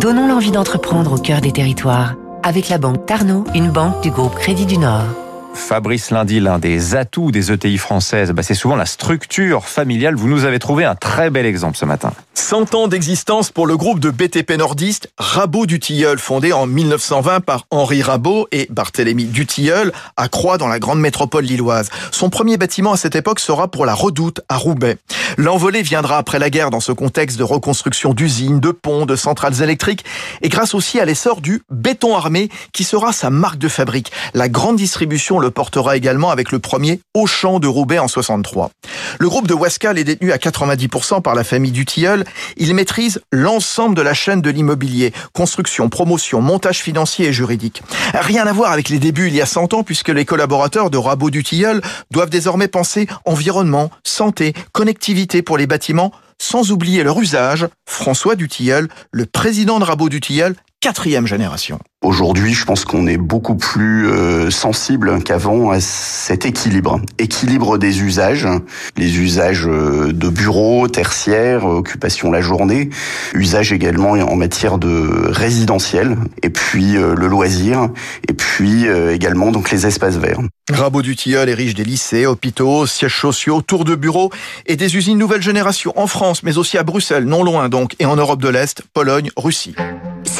Donnons l'envie d'entreprendre au cœur des territoires avec la banque Tarno, une banque du groupe Crédit du Nord. Fabrice Lundi, l'un des atouts des ETI françaises, bah, c'est souvent la structure familiale. Vous nous avez trouvé un très bel exemple ce matin. 100 ans d'existence pour le groupe de BTP nordiste Rabot du Tilleul, fondé en 1920 par Henri Rabot et Barthélemy du Tilleul, à Croix dans la grande métropole lilloise. Son premier bâtiment à cette époque sera pour la Redoute à Roubaix. L'envolée viendra après la guerre dans ce contexte de reconstruction d'usines, de ponts, de centrales électriques et grâce aussi à l'essor du béton armé qui sera sa marque de fabrique. La grande distribution le portera également avec le premier Auchan de Roubaix en 63. Le groupe de Wascal est détenu à 90% par la famille du Tilleul. Il maîtrise l'ensemble de la chaîne de l'immobilier, construction, promotion, montage financier et juridique. Rien à voir avec les débuts il y a 100 ans puisque les collaborateurs de Rabot du Tilleul doivent désormais penser environnement, santé, connectivité pour les bâtiments sans oublier leur usage. François Dutilleul, le président de Rabot Dutilleul, quatrième génération. Aujourd'hui, je pense qu'on est beaucoup plus euh, sensible qu'avant à cet équilibre. Équilibre des usages, les usages euh, de bureaux, tertiaires, occupation la journée, usage également en matière de résidentiel, et puis euh, le loisir, et puis également donc les espaces verts. Rabot du Tilleul est riche des lycées, hôpitaux, sièges sociaux, tours de bureaux et des usines nouvelle génération en France, mais aussi à Bruxelles, non loin donc, et en Europe de l'Est, Pologne, Russie.